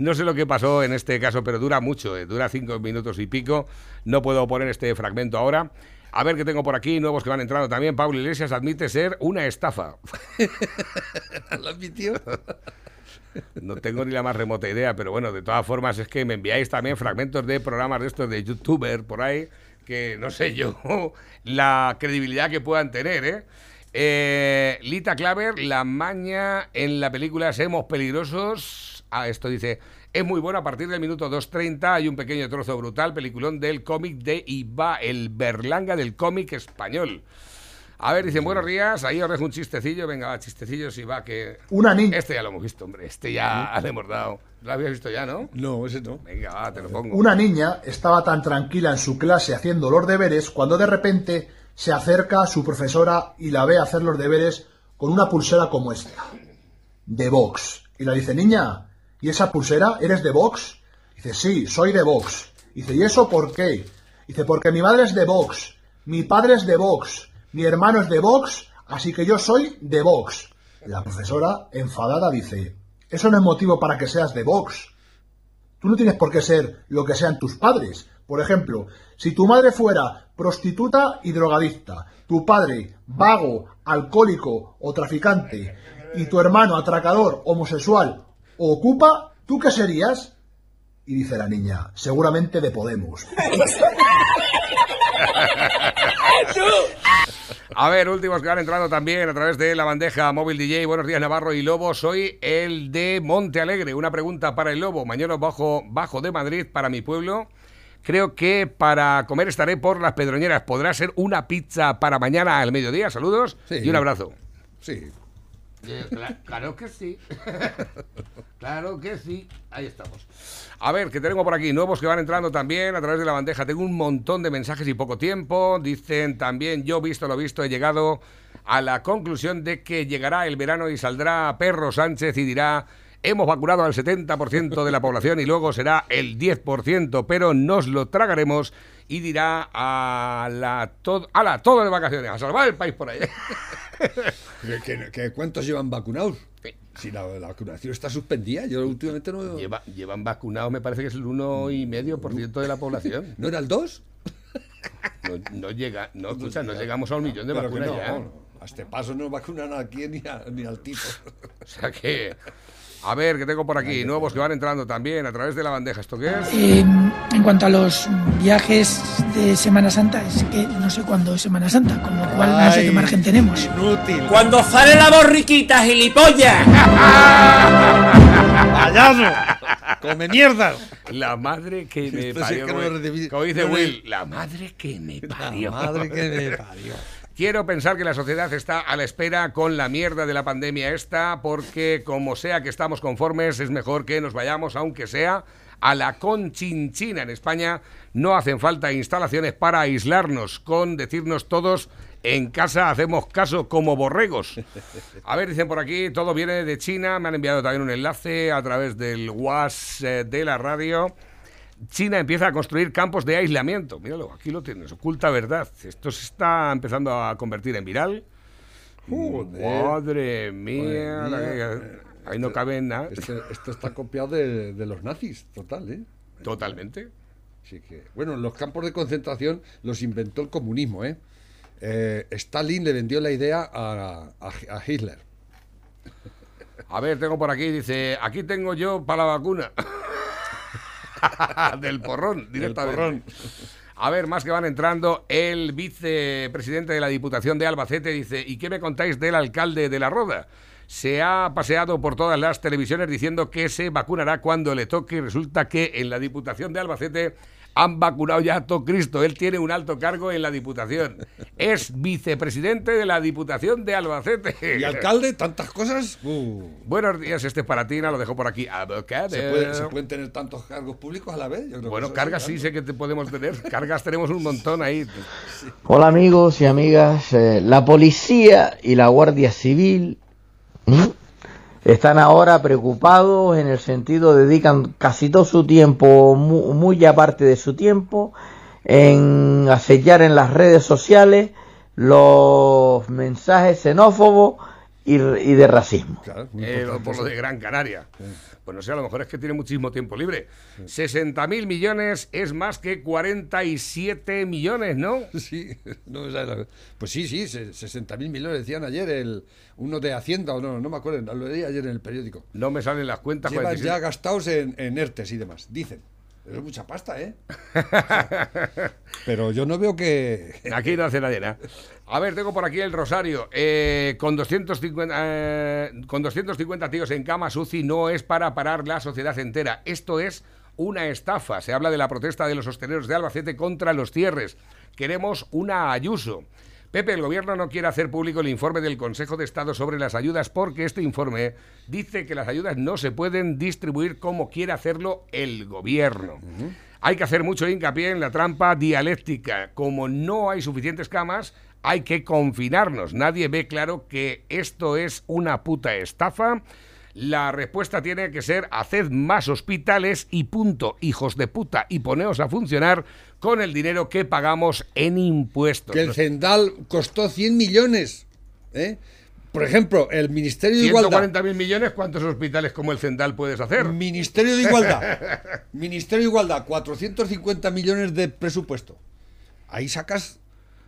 No sé lo que pasó en este caso, pero dura mucho, eh, dura cinco minutos y pico. No puedo poner este fragmento ahora. A ver qué tengo por aquí, nuevos que van entrando también. Pablo Iglesias admite ser una estafa. ¿Lo admitió? No tengo ni la más remota idea, pero bueno, de todas formas es que me enviáis también fragmentos de programas de estos de youtuber por ahí, que no sé yo la credibilidad que puedan tener, ¿eh? Eh, Lita Claver, la maña en la película Semos Peligrosos. Ah, esto dice, es muy bueno a partir del minuto 2.30. Hay un pequeño trozo brutal, peliculón del cómic de Iba, el Berlanga del cómic español. A ver, dicen, buenos días, ahí os dejo un chistecillo. Venga, va, chistecillos y va, que... Una niña. Este ya lo hemos visto, hombre. Este ya le hemos dado. ¿Lo habías visto ya, no? No, ese no. Venga, va, te lo pongo. Una niña estaba tan tranquila en su clase haciendo los deberes cuando de repente se acerca a su profesora y la ve hacer los deberes con una pulsera como esta, de Vox. Y le dice, niña, ¿y esa pulsera eres de Vox? Dice, sí, soy de Vox. Dice, ¿y eso por qué? Dice, porque mi madre es de Vox, mi padre es de Vox, mi hermano es de Vox, así que yo soy de Vox. La profesora, enfadada, dice, eso no es motivo para que seas de Vox. Tú no tienes por qué ser lo que sean tus padres. Por ejemplo, si tu madre fuera prostituta y drogadicta, tu padre vago, alcohólico o traficante, y tu hermano atracador, homosexual o ocupa, ¿tú qué serías? Y dice la niña, seguramente de Podemos. A ver, últimos que van entrando también a través de la bandeja móvil DJ. Buenos días, Navarro y Lobo. Soy el de Monte Alegre. Una pregunta para el Lobo. Mañana bajo, bajo de Madrid para mi pueblo. Creo que para comer estaré por las Pedroñeras. ¿Podrá ser una pizza para mañana al mediodía? Saludos Sí. y un abrazo. Sí. Claro que sí. Claro que sí. Ahí estamos. A ver, que tengo por aquí nuevos que van entrando también a través de la bandeja. Tengo un montón de mensajes y poco tiempo. Dicen también, yo visto lo visto, he llegado a la conclusión de que llegará el verano y saldrá Perro Sánchez y dirá, hemos vacunado al 70% de la población y luego será el 10%, pero nos lo tragaremos y dirá a la, to a la todo de vacaciones, a salvar el país por ahí. ¿Que, que- que cuántos llevan vacunados? Si la, la vacunación está suspendida, yo últimamente no... Lleva- llevan vacunados, me parece que es el 1,5% de la población. ¿No era el 2? No, no llega, no, escucha, no llegamos a un millón de vacunas no, ya. no. A este paso no vacunan aquí ni, a- ni al tipo. O sea que. A ver, que tengo por aquí nuevos que van entrando también a través de la bandeja. ¿Esto qué es? Eh, en cuanto a los viajes de Semana Santa, es que no sé cuándo es Semana Santa, con lo cual no sé qué Ay, margen tenemos. Inútil. Cuando sale la borriquita, gilipollas. ¡Payaso! ¡Come mierda! La madre que me Esto sí parió. que no como- dice No Will, la madre que me parió. Madre que me parió. Quiero pensar que la sociedad está a la espera con la mierda de la pandemia esta, porque como sea que estamos conformes, es mejor que nos vayamos, aunque sea a la conchinchina. En España no hacen falta instalaciones para aislarnos, con decirnos todos en casa hacemos caso como borregos. A ver, dicen por aquí, todo viene de China, me han enviado también un enlace a través del WhatsApp eh, de la radio. China empieza a construir campos de aislamiento. Míralo, aquí lo tienes, oculta verdad. Esto se está empezando a convertir en viral. Joder. Madre mía. Madre mía. ahí no cabe nada. Esto, esto está copiado de, de los nazis, total, ¿eh? Totalmente. Así que, bueno, los campos de concentración los inventó el comunismo, ¿eh? Eh, Stalin le vendió la idea a, a- a Hitler. A ver, tengo por aquí, dice, aquí tengo yo para la vacuna. Del porrón, directamente. porrón. A ver, más que van entrando, el vicepresidente de la Diputación de Albacete dice, ¿y qué me contáis del alcalde de La Roda? Se ha paseado por todas las televisiones diciendo que se vacunará cuando le toque y resulta que en la Diputación de Albacete han vacunado ya a todo Cristo. Él tiene un alto cargo en la Diputación. Es vicepresidente de la Diputación de Albacete. Y alcalde, tantas cosas. uh, Buenos días, este es para Tina, lo dejo por aquí. ¿se, puede- se pueden tener tantos cargos públicos a la vez? Yo creo que Bueno, cargas sí sé que te podemos tener. Cargas tenemos un montón ahí. Hola amigos y amigas, Eh, la policía y la Guardia Civil están ahora preocupados en el sentido, dedican casi todo su tiempo, mu- muy, aparte de su tiempo, en acechar en las redes sociales los mensajes xenófobos y, y de racismo. Claro, Eh, por lo de Gran Canaria. Pues no sé, a lo mejor es que tiene muchísimo tiempo libre. 60.000 millones es más que 47 millones, ¿no? Sí, no me sale la- pues sí, sí, se- 60.000 millones decían ayer el uno de Hacienda o no, no me acuerdo, lo leí ayer en el periódico. No me salen las cuentas. Llevan 47. ya gastados en, en ERTES y demás, dicen. Es mucha pasta, ¿eh? Pero yo no veo que... Aquí no hace nadie nada. A ver, tengo por aquí el Rosario. Eh, con, 250, eh, con 250 tíos en cama, UCI no es para parar la sociedad entera. Esto es una estafa. Se habla de la protesta de los hosteleros de Albacete contra los cierres. Queremos una Ayuso. Pepe, el gobierno no quiere hacer público el informe del Consejo de Estado sobre las ayudas porque este informe dice que las ayudas no se pueden distribuir como quiere hacerlo el gobierno. Hay que hacer mucho hincapié en la trampa dialéctica. Como no hay suficientes camas, hay que confinarnos. Nadie ve claro que esto es una puta estafa. La respuesta tiene que ser haced más hospitales y punto, hijos de puta, y poneos a funcionar con el dinero que pagamos en impuestos. Que el Zendal costó 100 millones. ¿eh? Por ejemplo, el Ministerio de Igualdad. 140.000 millones, ¿cuántos hospitales como el Zendal puedes hacer? Ministerio de Igualdad. Ministerio de Igualdad, 450 millones de presupuesto. Ahí sacas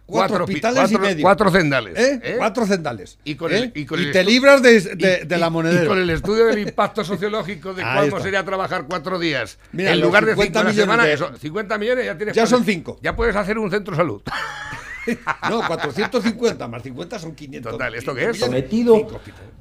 cuatro, Cuatro pi- hospitales cuatro- y medio. cuatro zendales, ¿Eh? ¿eh? Cuatro cendales. Y con ¿eh? el- y con el te libras de, de- Y- de la monedera. Y con el estudio del impacto sociológico de está. sería trabajar cuatro días. Mira, en lugar de 50 cinco a la millones semana, de- eso, 50 millones ya tienes. Ya son cinco. Ya puedes hacer un centro de salud. No, 450 más 50 son 500. Total, ¿esto qué es? Sometido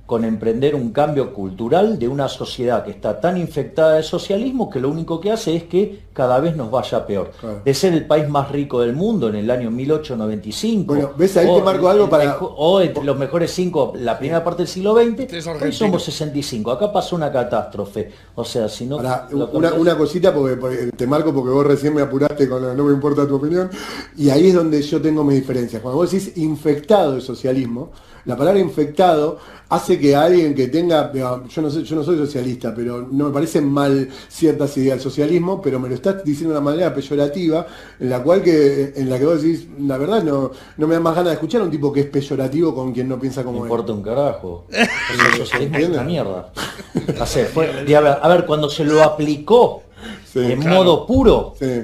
con emprender un cambio cultural de una sociedad que está tan infectada de socialismo que lo único que hace es que cada vez nos vaya peor. De ser el país más rico del mundo en el año 1895. Bueno, ¿ves? Ahí te o marco algo para- O entre los mejores cinco, la primera parte del siglo XX, hoy somos 65. Acá pasó una catástrofe. O sea, si no... Una, parece- una cosita, porque, porque te marco porque vos recién me apuraste con la no me importa tu opinión, y ahí es donde yo tengo mis diferencias. Cuando vos decís infectado el socialismo, la palabra infectado hace que alguien que tenga, yo no, sé, yo no soy socialista, pero no me parecen mal ciertas ideas del socialismo, pero me lo estás diciendo de una manera peyorativa, en la cual que, en la que vos decís, la verdad no, no me da más ganas de escuchar a un tipo que es peyorativo con quien no piensa como él. importa un carajo. El socialismo es una mierda. Fue- a, ver, a ver, cuando se lo aplicó Sí, en claro. modo puro, Sí.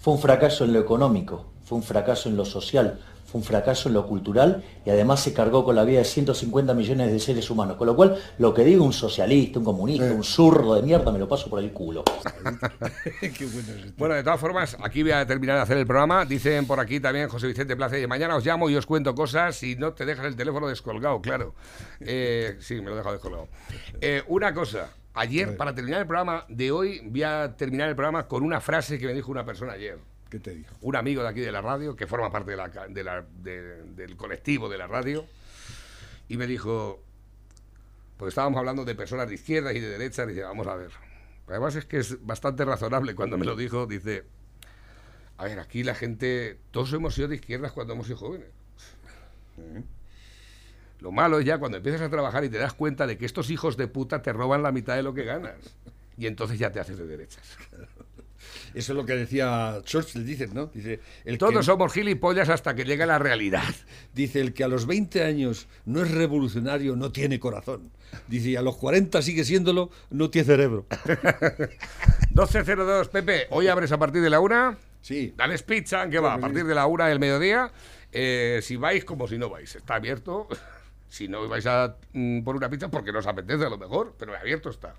fue un fracaso en lo económico, fue un fracaso en lo social, fue un fracaso en lo cultural y además se cargó con la vida de 150 millones de seres humanos. Con lo cual, lo que diga un socialista, un comunista, un zurdo de mierda, me lo paso por el culo. Qué bueno es esto. Bueno, de todas formas, aquí voy a terminar de hacer el programa. Dicen por aquí también José Vicente Plaza, y mañana os llamo y os cuento cosas y no te dejas el teléfono descolgado, claro. Eh, sí, me lo he dejado descolgado. Eh, una cosa, ayer, para terminar el programa de hoy, voy a terminar el programa con una frase que me dijo una persona ayer. ¿Qué te dijo? Un amigo de aquí de la radio, que forma parte de la ca- de la- de- del colectivo de la radio, y me dijo, porque estábamos hablando de personas de izquierda y de derecha, y dice, vamos a ver. Además es que es bastante razonable cuando me lo dijo, dice, a ver, aquí la gente, todos hemos sido de izquierdas cuando hemos sido jóvenes. Lo malo es ya cuando empiezas a trabajar y te das cuenta de que estos hijos de puta te roban la mitad de lo que ganas. Y entonces ya te haces de derechas. Eso es lo que decía Churchill, dices, ¿no? Dice, el Todos que, somos gilipollas hasta que llega la realidad. dice, el que a los 20 años no es revolucionario no tiene corazón. Dice, y a los 40 sigue siéndolo, no tiene cerebro. 12.02, Pepe, hoy abres a partir de la una. Sí. Dales pizza, ¿qué va? A partir de la una del mediodía. Eh, si vais como si no vais. Está abierto. Si no vais a mm, por una pizza, porque no os apetece a lo mejor, pero abierto está.